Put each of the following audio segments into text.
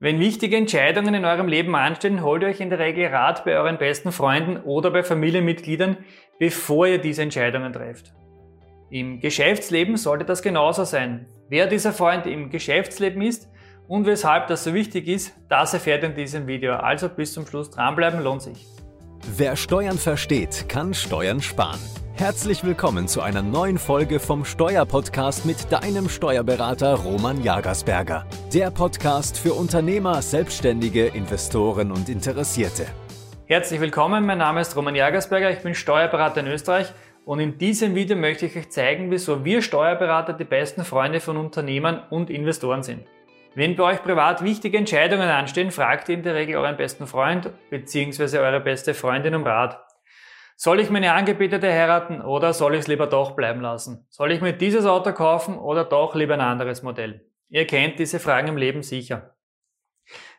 Wenn wichtige Entscheidungen in eurem Leben anstehen, holt euch in der Regel Rat bei euren besten Freunden oder bei Familienmitgliedern, bevor ihr diese Entscheidungen trefft. Im Geschäftsleben sollte das genauso sein. Wer dieser Freund im Geschäftsleben ist und weshalb das so wichtig ist, das erfährt in diesem Video. Also bis zum Schluss dranbleiben, lohnt sich. Wer Steuern versteht, kann Steuern sparen. Herzlich willkommen zu einer neuen Folge vom Steuerpodcast mit deinem Steuerberater Roman Jagersberger. Der Podcast für Unternehmer, Selbstständige, Investoren und Interessierte. Herzlich willkommen, mein Name ist Roman Jagersberger, ich bin Steuerberater in Österreich und in diesem Video möchte ich euch zeigen, wieso wir Steuerberater die besten Freunde von Unternehmern und Investoren sind. Wenn bei euch privat wichtige Entscheidungen anstehen, fragt ihr in der Regel euren besten Freund bzw. eure beste Freundin um Rat. Soll ich meine Angebetete heiraten oder soll ich es lieber doch bleiben lassen? Soll ich mir dieses Auto kaufen oder doch lieber ein anderes Modell? Ihr kennt diese Fragen im Leben sicher.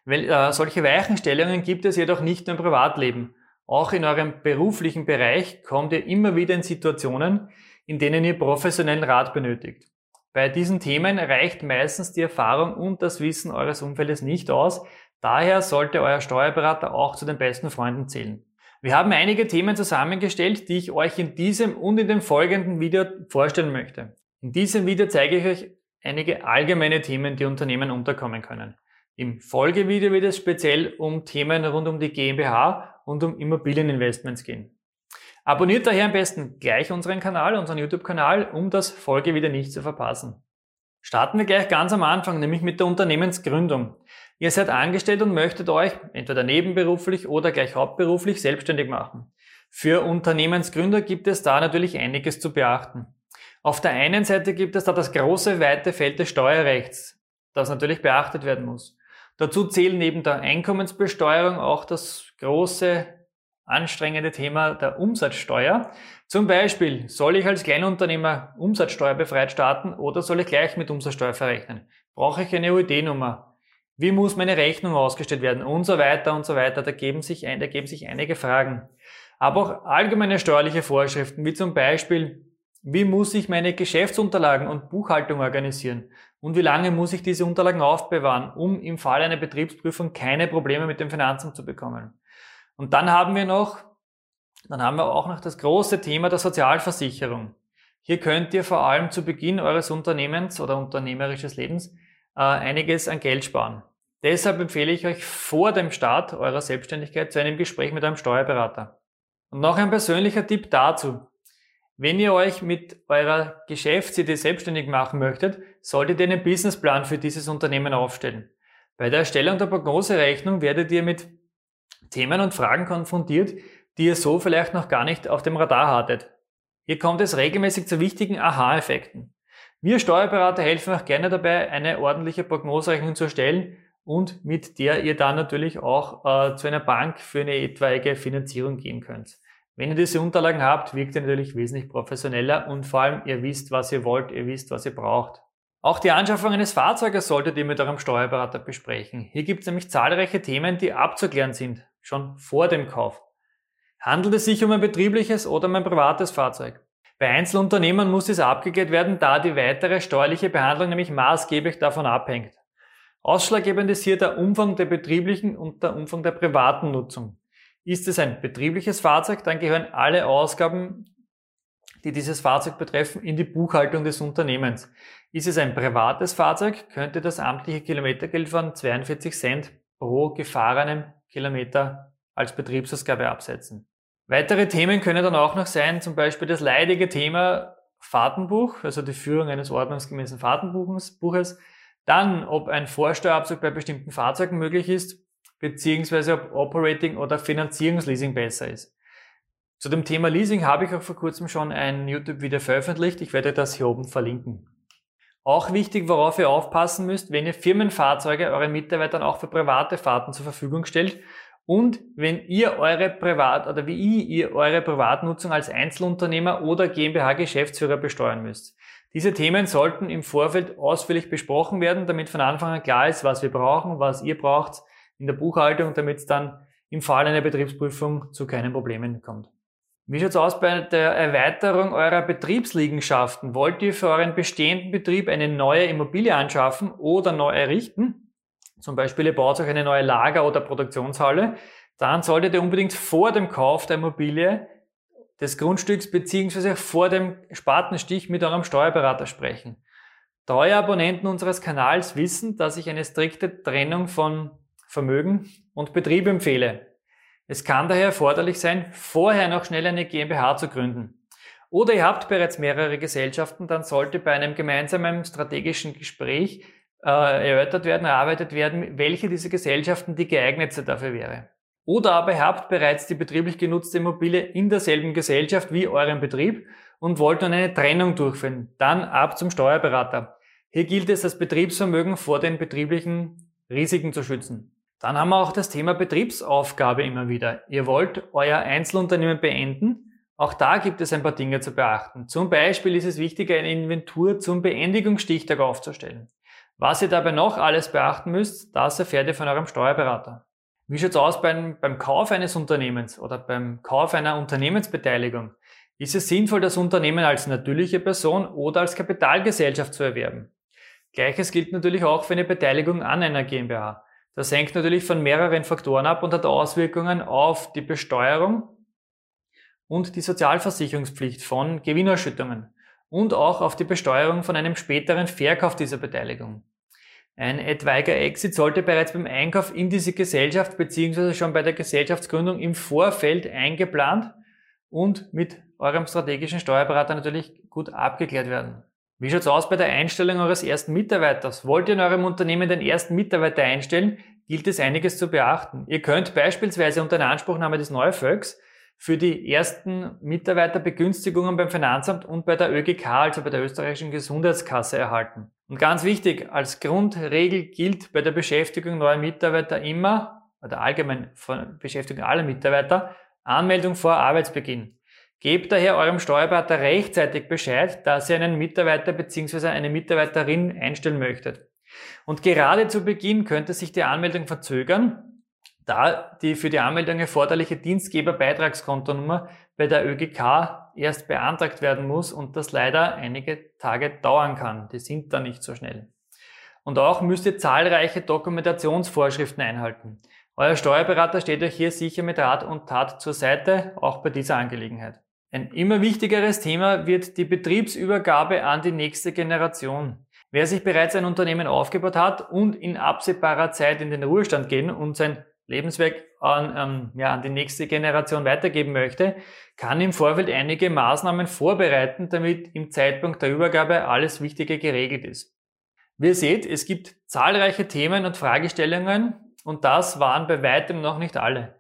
Weil, äh, solche Weichenstellungen gibt es jedoch nicht nur im Privatleben. Auch in eurem beruflichen Bereich kommt ihr immer wieder in Situationen, in denen ihr professionellen Rat benötigt. Bei diesen Themen reicht meistens die Erfahrung und das Wissen eures Umfeldes nicht aus. Daher sollte euer Steuerberater auch zu den besten Freunden zählen. Wir haben einige Themen zusammengestellt, die ich euch in diesem und in dem folgenden Video vorstellen möchte. In diesem Video zeige ich euch einige allgemeine Themen, die Unternehmen unterkommen können. Im Folgevideo wird es speziell um Themen rund um die GmbH und um Immobilieninvestments gehen. Abonniert daher am besten gleich unseren Kanal, unseren YouTube-Kanal, um das Folgevideo nicht zu verpassen. Starten wir gleich ganz am Anfang, nämlich mit der Unternehmensgründung. Ihr seid angestellt und möchtet euch entweder nebenberuflich oder gleich hauptberuflich selbstständig machen. Für Unternehmensgründer gibt es da natürlich einiges zu beachten. Auf der einen Seite gibt es da das große, weite Feld des Steuerrechts, das natürlich beachtet werden muss. Dazu zählen neben der Einkommensbesteuerung auch das große, anstrengende Thema der Umsatzsteuer. Zum Beispiel, soll ich als Kleinunternehmer umsatzsteuerbefreit starten oder soll ich gleich mit Umsatzsteuer verrechnen? Brauche ich eine UID-Nummer? Wie muss meine Rechnung ausgestellt werden? Und so weiter und so weiter. Da geben sich, ein, da geben sich einige Fragen. Aber auch allgemeine steuerliche Vorschriften, wie zum Beispiel, wie muss ich meine Geschäftsunterlagen und Buchhaltung organisieren? Und wie lange muss ich diese Unterlagen aufbewahren, um im Fall einer Betriebsprüfung keine Probleme mit dem Finanzamt zu bekommen? Und dann haben wir noch, dann haben wir auch noch das große Thema der Sozialversicherung. Hier könnt ihr vor allem zu Beginn eures Unternehmens oder unternehmerisches Lebens äh, einiges an Geld sparen. Deshalb empfehle ich euch vor dem Start eurer Selbstständigkeit zu einem Gespräch mit einem Steuerberater. Und noch ein persönlicher Tipp dazu. Wenn ihr euch mit eurer Geschäftsidee selbstständig machen möchtet, solltet ihr einen Businessplan für dieses Unternehmen aufstellen. Bei der Erstellung der Prognoserechnung werdet ihr mit Themen und Fragen konfrontiert, die ihr so vielleicht noch gar nicht auf dem Radar hattet. Hier kommt es regelmäßig zu wichtigen Aha-Effekten. Wir Steuerberater helfen auch gerne dabei, eine ordentliche Prognoserechnung zu erstellen und mit der ihr dann natürlich auch äh, zu einer Bank für eine etwaige Finanzierung gehen könnt. Wenn ihr diese Unterlagen habt, wirkt ihr natürlich wesentlich professioneller und vor allem ihr wisst, was ihr wollt, ihr wisst, was ihr braucht. Auch die Anschaffung eines Fahrzeuges solltet ihr mit eurem Steuerberater besprechen. Hier gibt es nämlich zahlreiche Themen, die abzuklären sind, schon vor dem Kauf. Handelt es sich um ein betriebliches oder um ein privates Fahrzeug? Bei Einzelunternehmen muss es abgeklärt werden, da die weitere steuerliche Behandlung nämlich maßgeblich davon abhängt. Ausschlaggebend ist hier der Umfang der betrieblichen und der Umfang der privaten Nutzung. Ist es ein betriebliches Fahrzeug, dann gehören alle Ausgaben, die dieses Fahrzeug betreffen, in die Buchhaltung des Unternehmens. Ist es ein privates Fahrzeug, könnte das amtliche Kilometergeld von 42 Cent pro gefahrenem Kilometer als Betriebsausgabe absetzen. Weitere Themen können dann auch noch sein, zum Beispiel das leidige Thema Fahrtenbuch, also die Führung eines ordnungsgemäßen Fahrtenbuches, dann, ob ein Vorsteuerabzug bei bestimmten Fahrzeugen möglich ist, beziehungsweise ob Operating oder Finanzierungsleasing besser ist. Zu dem Thema Leasing habe ich auch vor kurzem schon ein YouTube-Video veröffentlicht. Ich werde das hier oben verlinken. Auch wichtig, worauf ihr aufpassen müsst, wenn ihr Firmenfahrzeuge euren Mitarbeitern auch für private Fahrten zur Verfügung stellt und wenn ihr eure Privat- oder wie ihr eure Privatnutzung als Einzelunternehmer oder GmbH-Geschäftsführer besteuern müsst. Diese Themen sollten im Vorfeld ausführlich besprochen werden, damit von Anfang an klar ist, was wir brauchen, was ihr braucht in der Buchhaltung, damit es dann im Fall einer Betriebsprüfung zu keinen Problemen kommt. Wie schaut's aus bei der Erweiterung eurer Betriebsliegenschaften? Wollt ihr für euren bestehenden Betrieb eine neue Immobilie anschaffen oder neu errichten? Zum Beispiel ihr baut euch eine neue Lager- oder Produktionshalle, dann solltet ihr unbedingt vor dem Kauf der Immobilie des Grundstücks beziehungsweise vor dem Spatenstich mit eurem Steuerberater sprechen. Treue Abonnenten unseres Kanals wissen, dass ich eine strikte Trennung von Vermögen und Betrieb empfehle. Es kann daher erforderlich sein, vorher noch schnell eine GmbH zu gründen. Oder ihr habt bereits mehrere Gesellschaften, dann sollte bei einem gemeinsamen strategischen Gespräch erörtert werden, erarbeitet werden, welche dieser Gesellschaften die geeignetste dafür wäre. Oder aber ihr habt bereits die betrieblich genutzte Immobilie in derselben Gesellschaft wie euren Betrieb und wollt nun eine Trennung durchführen. Dann ab zum Steuerberater. Hier gilt es, das Betriebsvermögen vor den betrieblichen Risiken zu schützen. Dann haben wir auch das Thema Betriebsaufgabe immer wieder. Ihr wollt euer Einzelunternehmen beenden. Auch da gibt es ein paar Dinge zu beachten. Zum Beispiel ist es wichtig, eine Inventur zum Beendigungsstichtag aufzustellen. Was ihr dabei noch alles beachten müsst, das erfährt ihr von eurem Steuerberater. Wie schaut's aus beim, beim Kauf eines Unternehmens oder beim Kauf einer Unternehmensbeteiligung? Ist es sinnvoll, das Unternehmen als natürliche Person oder als Kapitalgesellschaft zu erwerben? Gleiches gilt natürlich auch für eine Beteiligung an einer GmbH. Das hängt natürlich von mehreren Faktoren ab und hat Auswirkungen auf die Besteuerung und die Sozialversicherungspflicht von Gewinnausschüttungen und auch auf die Besteuerung von einem späteren Verkauf dieser Beteiligung. Ein etwaiger Exit sollte bereits beim Einkauf in diese Gesellschaft bzw. schon bei der Gesellschaftsgründung im Vorfeld eingeplant und mit eurem strategischen Steuerberater natürlich gut abgeklärt werden. Wie schaut's aus bei der Einstellung eures ersten Mitarbeiters? Wollt ihr in eurem Unternehmen den ersten Mitarbeiter einstellen, gilt es einiges zu beachten. Ihr könnt beispielsweise unter Inanspruchnahme des Neufölks für die ersten Mitarbeiter Begünstigungen beim Finanzamt und bei der ÖGK, also bei der österreichischen Gesundheitskasse, erhalten. Und ganz wichtig, als Grundregel gilt bei der Beschäftigung neuer Mitarbeiter immer, oder allgemein von Beschäftigung aller Mitarbeiter, Anmeldung vor Arbeitsbeginn. Gebt daher eurem Steuerberater rechtzeitig Bescheid, dass ihr einen Mitarbeiter bzw. eine Mitarbeiterin einstellen möchtet. Und gerade zu Beginn könnte sich die Anmeldung verzögern, da die für die Anmeldung erforderliche Dienstgeberbeitragskontonummer bei der ÖGK erst beantragt werden muss und das leider einige Tage dauern kann. Die sind da nicht so schnell. Und auch müsst ihr zahlreiche Dokumentationsvorschriften einhalten. Euer Steuerberater steht euch hier sicher mit Rat und Tat zur Seite, auch bei dieser Angelegenheit. Ein immer wichtigeres Thema wird die Betriebsübergabe an die nächste Generation. Wer sich bereits ein Unternehmen aufgebaut hat und in absehbarer Zeit in den Ruhestand gehen und sein Lebenswerk an, ähm, ja, an die nächste Generation weitergeben möchte, kann im Vorfeld einige Maßnahmen vorbereiten, damit im Zeitpunkt der Übergabe alles Wichtige geregelt ist. Wie ihr seht, es gibt zahlreiche Themen und Fragestellungen und das waren bei weitem noch nicht alle,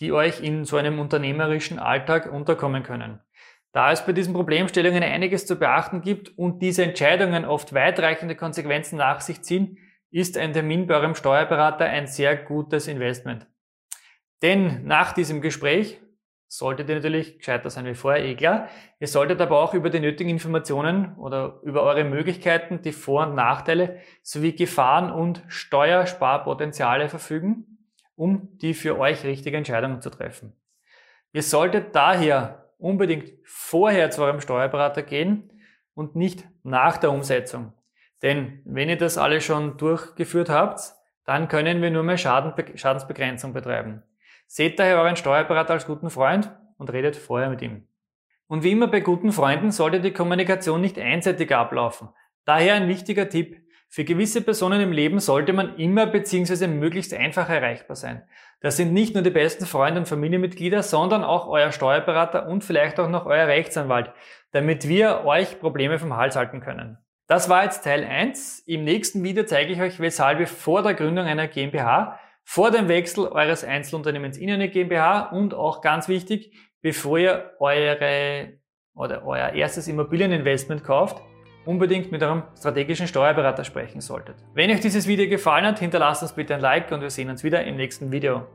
die euch in so einem unternehmerischen Alltag unterkommen können. Da es bei diesen Problemstellungen einiges zu beachten gibt und diese Entscheidungen oft weitreichende Konsequenzen nach sich ziehen, ist ein Termin bei eurem Steuerberater ein sehr gutes Investment. Denn nach diesem Gespräch solltet ihr natürlich gescheiter sein wie vorher, eh klar. Ihr solltet aber auch über die nötigen Informationen oder über eure Möglichkeiten, die Vor- und Nachteile sowie Gefahren und Steuersparpotenziale verfügen, um die für euch richtige Entscheidungen zu treffen. Ihr solltet daher unbedingt vorher zu eurem Steuerberater gehen und nicht nach der Umsetzung. Denn wenn ihr das alles schon durchgeführt habt, dann können wir nur mehr Schaden, Schadensbegrenzung betreiben. Seht daher euren Steuerberater als guten Freund und redet vorher mit ihm. Und wie immer bei guten Freunden sollte die Kommunikation nicht einseitig ablaufen. Daher ein wichtiger Tipp. Für gewisse Personen im Leben sollte man immer bzw. möglichst einfach erreichbar sein. Das sind nicht nur die besten Freunde und Familienmitglieder, sondern auch euer Steuerberater und vielleicht auch noch euer Rechtsanwalt, damit wir euch Probleme vom Hals halten können. Das war jetzt Teil 1. Im nächsten Video zeige ich euch, weshalb ihr vor der Gründung einer GmbH, vor dem Wechsel eures Einzelunternehmens in eine GmbH und auch ganz wichtig, bevor ihr eure oder euer erstes Immobilieninvestment kauft, unbedingt mit eurem strategischen Steuerberater sprechen solltet. Wenn euch dieses Video gefallen hat, hinterlasst uns bitte ein Like und wir sehen uns wieder im nächsten Video.